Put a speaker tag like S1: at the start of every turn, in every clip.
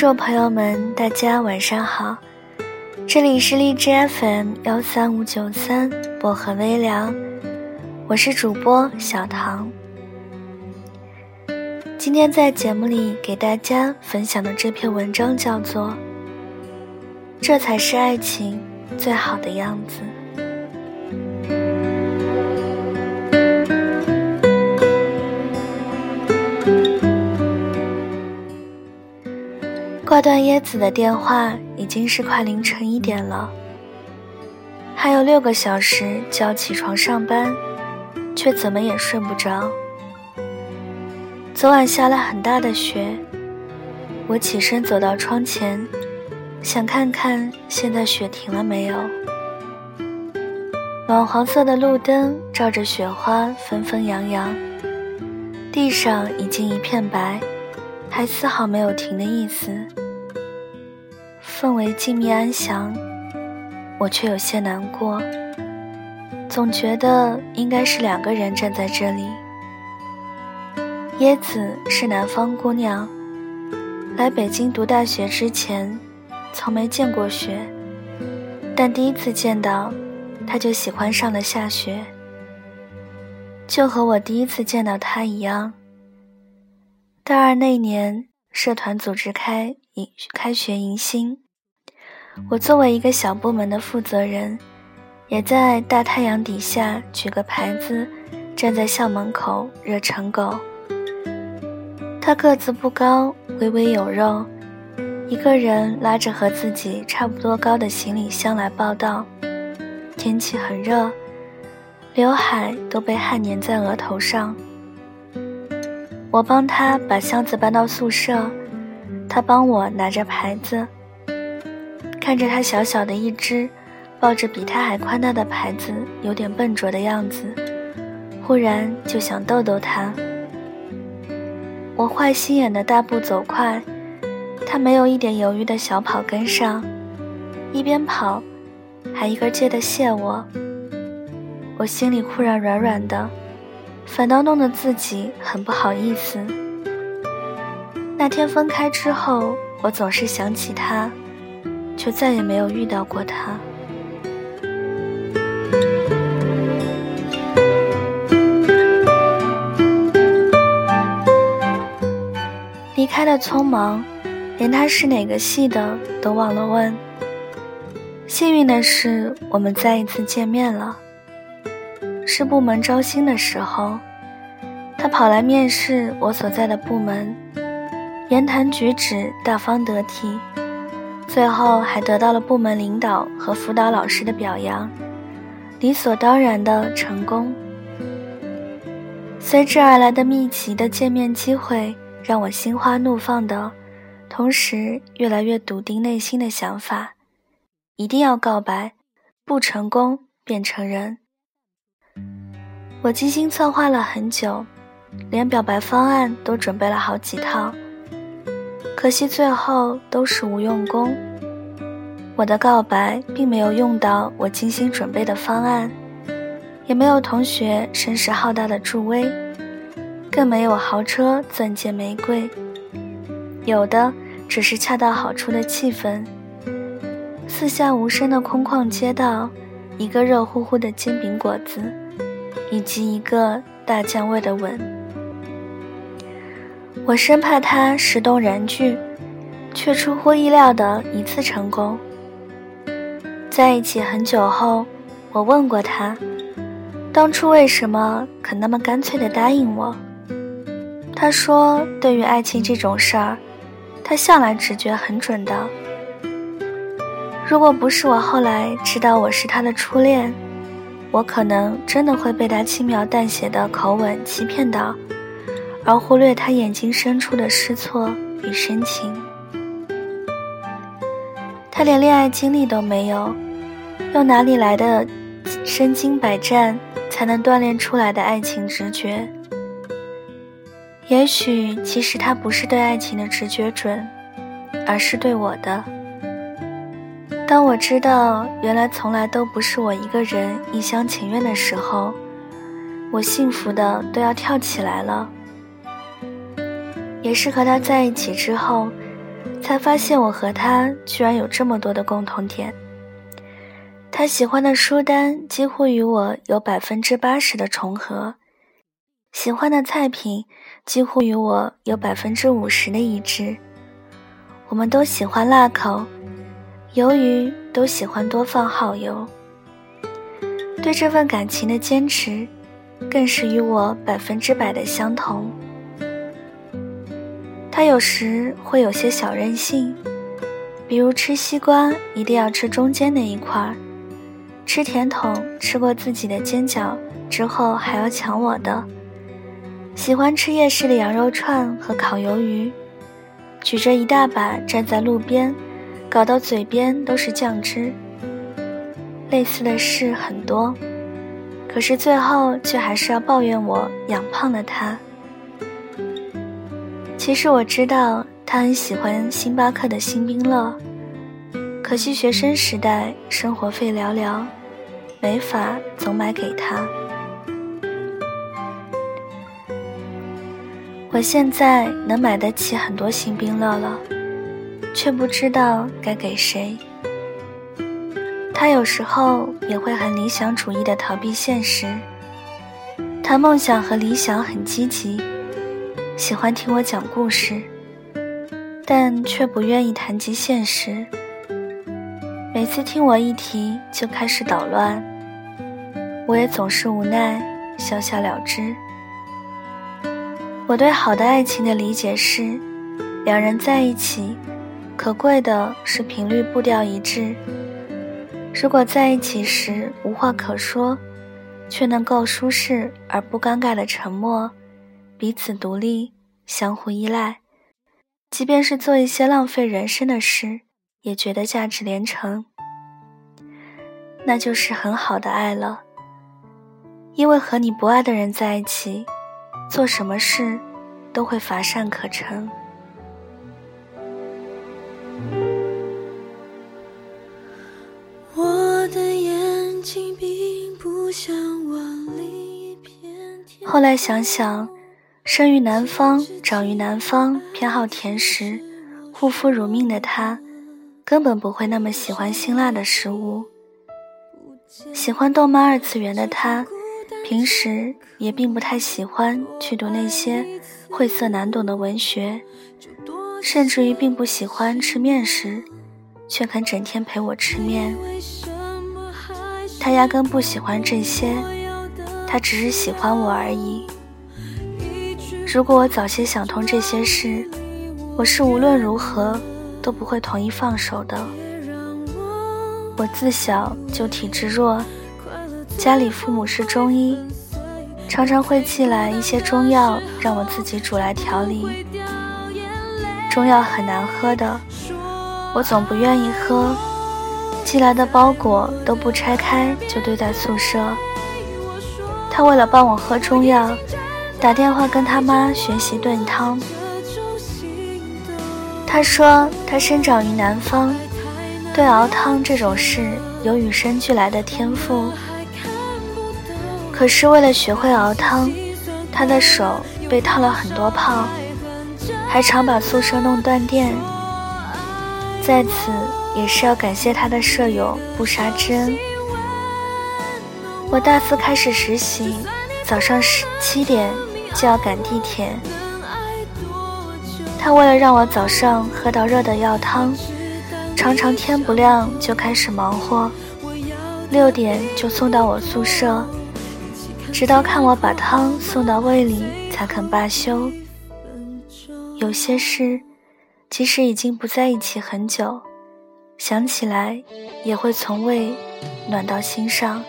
S1: 位听众朋友们，大家晚上好，这里是荔枝 FM 幺三五九三薄荷微凉，我是主播小唐。今天在节目里给大家分享的这篇文章叫做《这才是爱情最好的样子》。挂断椰子的电话，已经是快凌晨一点了，还有六个小时就要起床上班，却怎么也睡不着。昨晚下了很大的雪，我起身走到窗前，想看看现在雪停了没有。暖黄色的路灯照着雪花纷纷扬扬，地上已经一片白，还丝毫没有停的意思。氛围静谧安详，我却有些难过。总觉得应该是两个人站在这里。椰子是南方姑娘，来北京读大学之前，从没见过雪，但第一次见到，她就喜欢上了下雪，就和我第一次见到她一样。大二那年，社团组织开迎开学迎新。我作为一个小部门的负责人，也在大太阳底下举个牌子，站在校门口热成狗。他个子不高，微微有肉，一个人拉着和自己差不多高的行李箱来报道。天气很热，刘海都被汗粘在额头上。我帮他把箱子搬到宿舍，他帮我拿着牌子。看着他小小的一只，抱着比他还宽大的牌子，有点笨拙的样子，忽然就想逗逗他。我坏心眼的大步走快，他没有一点犹豫的小跑跟上，一边跑，还一个劲的谢我。我心里忽然软软的，反倒弄得自己很不好意思。那天分开之后，我总是想起他。却再也没有遇到过他。离开的匆忙，连他是哪个系的都忘了问。幸运的是，我们再一次见面了。是部门招新的时候，他跑来面试我所在的部门，言谈举止大方得体。最后还得到了部门领导和辅导老师的表扬，理所当然的成功。随之而来的密集的见面机会，让我心花怒放的，同时越来越笃定内心的想法：一定要告白，不成功便成人。我精心策划了很久，连表白方案都准备了好几套。可惜最后都是无用功。我的告白并没有用到我精心准备的方案，也没有同学声势浩大的助威，更没有豪车钻戒玫瑰。有的只是恰到好处的气氛。四下无声的空旷街道，一个热乎乎的煎饼果子，以及一个大酱味的吻。我生怕他石动燃具，却出乎意料的一次成功。在一起很久后，我问过他，当初为什么肯那么干脆的答应我？他说，对于爱情这种事儿，他向来直觉很准的。如果不是我后来知道我是他的初恋，我可能真的会被他轻描淡写的口吻欺骗到。而忽略他眼睛深处的失措与深情。他连恋爱经历都没有，又哪里来的身经百战才能锻炼出来的爱情直觉？也许其实他不是对爱情的直觉准，而是对我的。当我知道原来从来都不是我一个人一厢情愿的时候，我幸福的都要跳起来了。也是和他在一起之后，才发现我和他居然有这么多的共同点。他喜欢的书单几乎与我有百分之八十的重合，喜欢的菜品几乎与我有百分之五十的一致。我们都喜欢辣口，由于都喜欢多放耗油。对这份感情的坚持，更是与我百分之百的相同。他有时会有些小任性，比如吃西瓜一定要吃中间那一块儿。吃甜筒，吃过自己的煎饺之后还要抢我的。喜欢吃夜市的羊肉串和烤鱿鱼，举着一大把站在路边，搞到嘴边都是酱汁。类似的事很多，可是最后却还是要抱怨我养胖了他。其实我知道他很喜欢星巴克的星冰乐，可惜学生时代生活费寥寥。没法总买给他。我现在能买得起很多星冰乐了，却不知道该给谁。他有时候也会很理想主义的逃避现实，谈梦想和理想很积极，喜欢听我讲故事，但却不愿意谈及现实。每次听我一提，就开始捣乱。我也总是无奈，笑笑了之。我对好的爱情的理解是：两人在一起，可贵的是频率步调一致。如果在一起时无话可说，却能够舒适而不尴尬的沉默，彼此独立，相互依赖，即便是做一些浪费人生的事，也觉得价值连城，那就是很好的爱了。因为和你不爱的人在一起，做什么事都会乏善可陈。后来想想，生于南方，长于南方，偏好甜食，护肤如命的他，根本不会那么喜欢辛辣的食物。喜欢动漫二次元的他。平时也并不太喜欢去读那些晦涩难懂的文学，甚至于并不喜欢吃面食，却肯整天陪我吃面。他压根不喜欢这些，他只是喜欢我而已。如果我早些想通这些事，我是无论如何都不会同意放手的。我自小就体质弱。家里父母是中医，常常会寄来一些中药让我自己煮来调理。中药很难喝的，我总不愿意喝，寄来的包裹都不拆开就堆在宿舍。他为了帮我喝中药，打电话跟他妈学习炖汤。他说他生长于南方，对熬汤这种事有与生俱来的天赋。可是为了学会熬汤，他的手被烫了很多泡，还常把宿舍弄断电。在此也是要感谢他的舍友不杀之恩。我大四开始实习，早上十七点就要赶地铁。他为了让我早上喝到热的药汤，常常天不亮就开始忙活，六点就送到我宿舍。直到看我把汤送到胃里，才肯罢休。有些事，即使已经不在一起很久，想起来也会从胃暖到心上。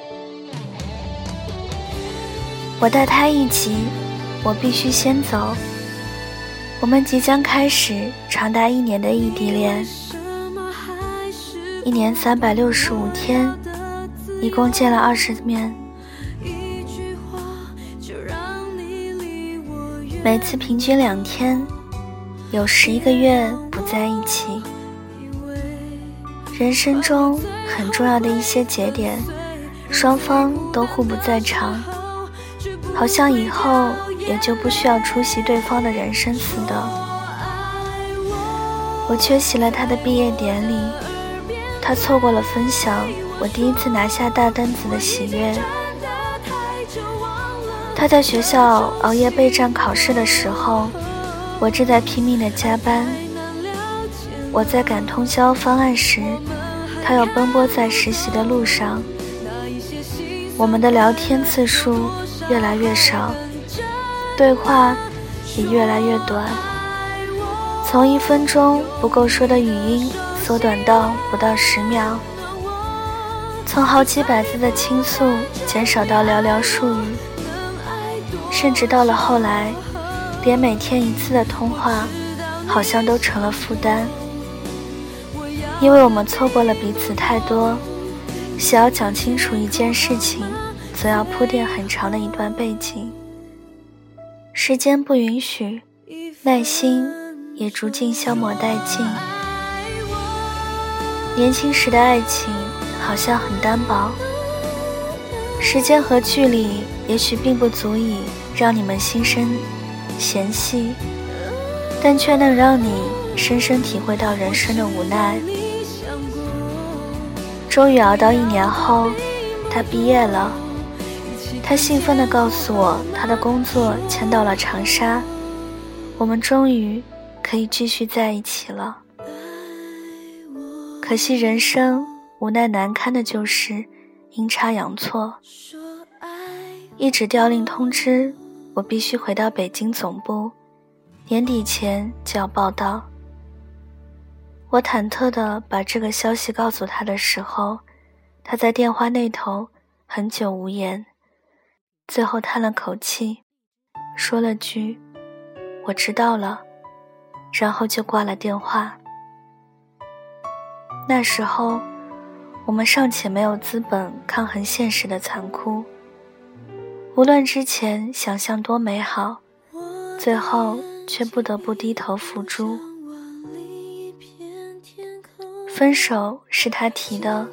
S1: 我带他一起，我必须先走。我们即将开始长达一年的异地恋，一年三百六十五天，一共见了二十面。每次平均两天，有十一个月不在一起。人生中很重要的一些节点，双方都互不在场，好像以后也就不需要出席对方的人生似的。我缺席了他的毕业典礼，他错过了分享我第一次拿下大单子的喜悦。他在学校熬夜备战考试的时候，我正在拼命的加班。我在赶通宵方案时，他要奔波在实习的路上。我们的聊天次数越来越少，对话也越来越短。从一分钟不够说的语音缩短到不到十秒，从好几百字的倾诉减少到寥寥数语，甚至到了后来，连每天一次的通话好像都成了负担。因为我们错过了彼此太多，想要讲清楚一件事情，总要铺垫很长的一段背景。时间不允许，耐心。也逐渐消磨殆尽。年轻时的爱情好像很单薄，时间和距离也许并不足以让你们心生嫌隙，但却能让你深深体会到人生的无奈。终于熬到一年后，他毕业了，他兴奋地告诉我，他的工作迁到了长沙，我们终于。可以继续在一起了，可惜人生无奈难堪的就是阴差阳错，一纸调令通知我必须回到北京总部，年底前就要报到。我忐忑地把这个消息告诉他的时候，他在电话那头很久无言，最后叹了口气，说了句：“我知道了。”然后就挂了电话。那时候，我们尚且没有资本抗衡现实的残酷。无论之前想象多美好，最后却不得不低头付诸。分手是他提的，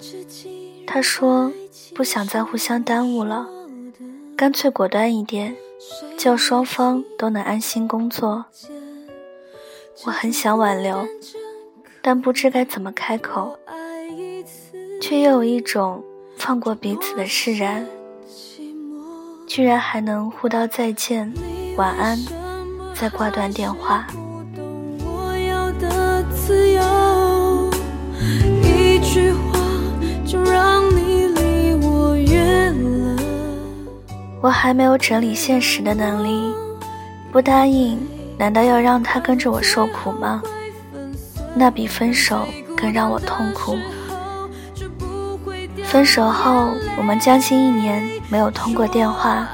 S1: 他说不想再互相耽误了，干脆果断一点，叫双方都能安心工作。我很想挽留，但不知该怎么开口，却又有一种放过彼此的释然。居然还能互道再见、晚安，再挂断电话。一句话就让我还没有整理现实的能力，不答应。难道要让他跟着我受苦吗？那比分手更让我痛苦。分手后，我们将近一年没有通过电话，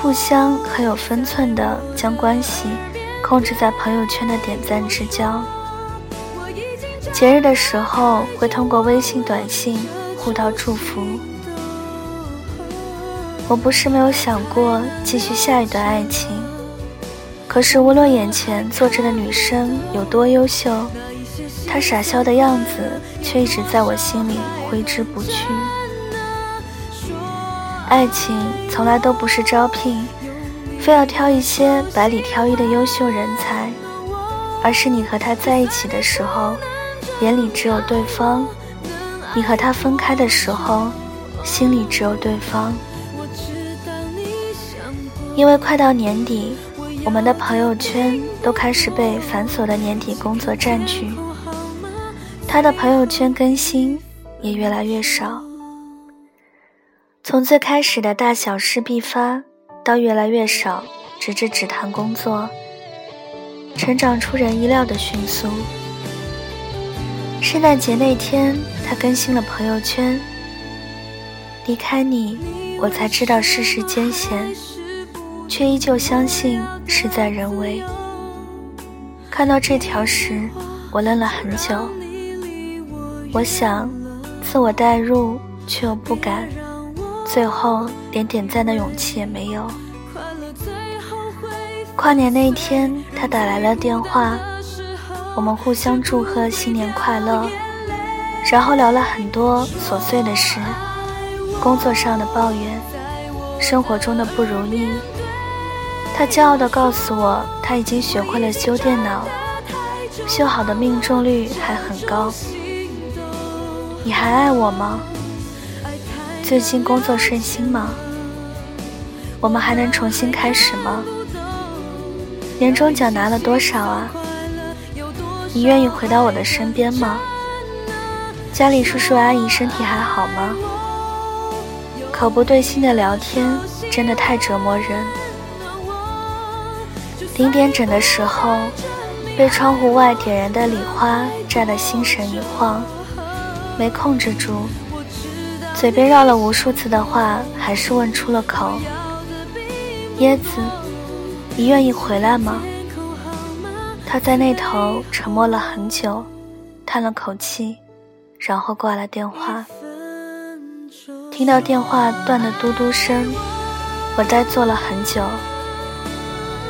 S1: 互相很有分寸的将关系控制在朋友圈的点赞之交。节日的时候会通过微信短信互道祝福。我不是没有想过继续下一段爱情。可是，无论眼前坐着的女生有多优秀，她傻笑的样子却一直在我心里挥之不去。爱情从来都不是招聘，非要挑一些百里挑一的优秀人才，而是你和他在一起的时候，眼里只有对方；你和他分开的时候，心里只有对方。因为快到年底。我们的朋友圈都开始被繁琐的年底工作占据，他的朋友圈更新也越来越少。从最开始的大小事必发，到越来越少，直至只谈工作，成长出人意料的迅速。圣诞节那天，他更新了朋友圈：“离开你，我才知道世事艰险。”却依旧相信事在人为。看到这条时，我愣了很久。我想，自我代入，却又不敢，最后连点赞的勇气也没有。跨年那天，他打来了电话，我们互相祝贺新年快乐，然后聊了很多琐碎的事，工作上的抱怨，生活中的不如意。他骄傲地告诉我，他已经学会了修电脑，
S2: 修好的命中率还很高。你还爱我吗？最近工作顺心吗？我们还能重新开始吗？年终奖拿了多少啊？你愿意回到我的身边吗？家里叔叔阿姨身体还好吗？口不对心的聊天真的太折磨人。零点整的时候，被窗户外点燃的礼花炸得心神一晃，没控制住，嘴边绕了无数次的话，还是问出了口：“椰子，你愿意回来吗？”他在那头沉默了很久，叹了口气，然后挂了电话。听到电话断的嘟嘟声，我呆坐了很久。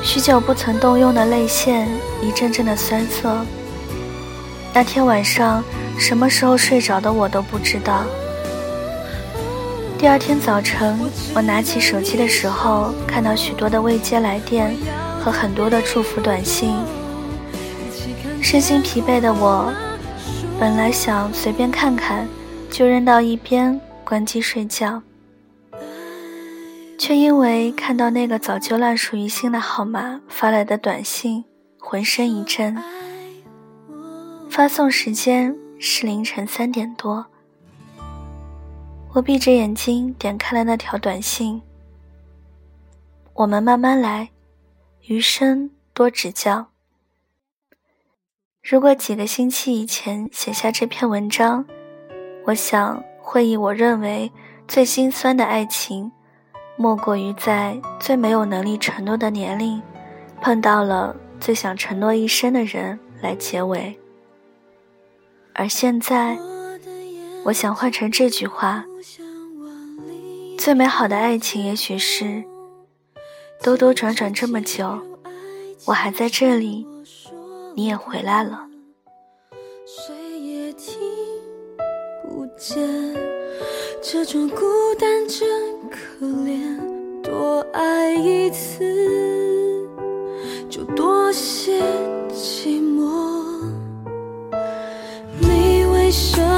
S2: 许久不曾动用的泪腺一阵阵的酸涩。那天晚上什么时候睡着的我都不知道。第二天早晨，我拿起手机的时候，看到许多的未接来电和很多的祝福短信。身心疲惫的我，本来想随便看看，就扔到一边，关机睡觉。却因为看到那个早就烂熟于心的号码发来的短信，浑身一震。发送时间是凌晨三点多。我闭着眼睛点开了那条短信：“我们慢慢来，余生多指教。”如果几个星期以前写下这篇文章，我想会以我认为最心酸的爱情。莫过于在最没有能力承诺的年龄，碰到了最想承诺一生的人来结尾。而现在，我想换成这句话：最美好的爱情，也许是兜兜转转这么久，我还在这里，你也回来了。谁也听不见。这种孤单真可怜，多爱一次就多些寂寞。你为什么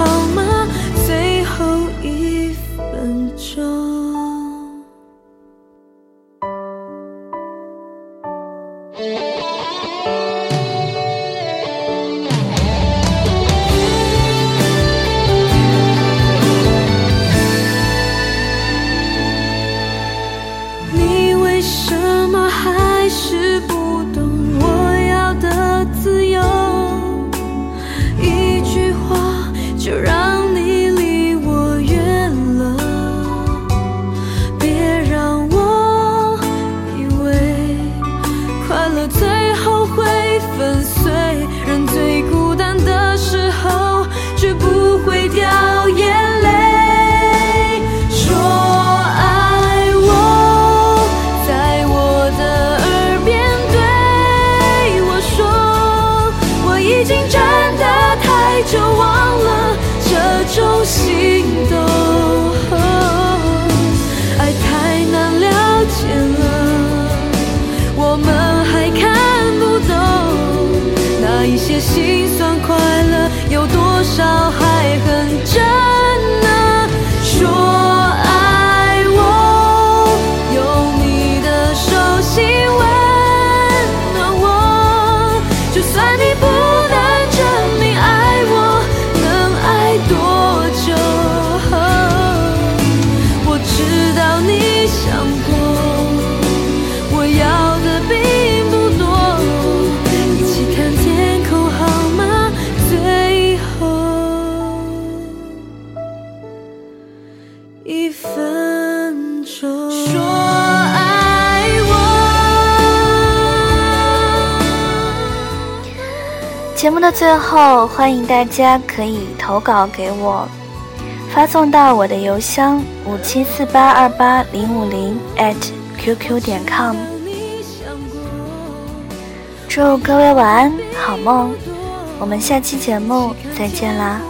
S1: 好吗？最后，欢迎大家可以投稿给我，发送到我的邮箱五七四八二八零五零 at qq 点 com。祝各位晚安，好梦，我们下期节目再见啦。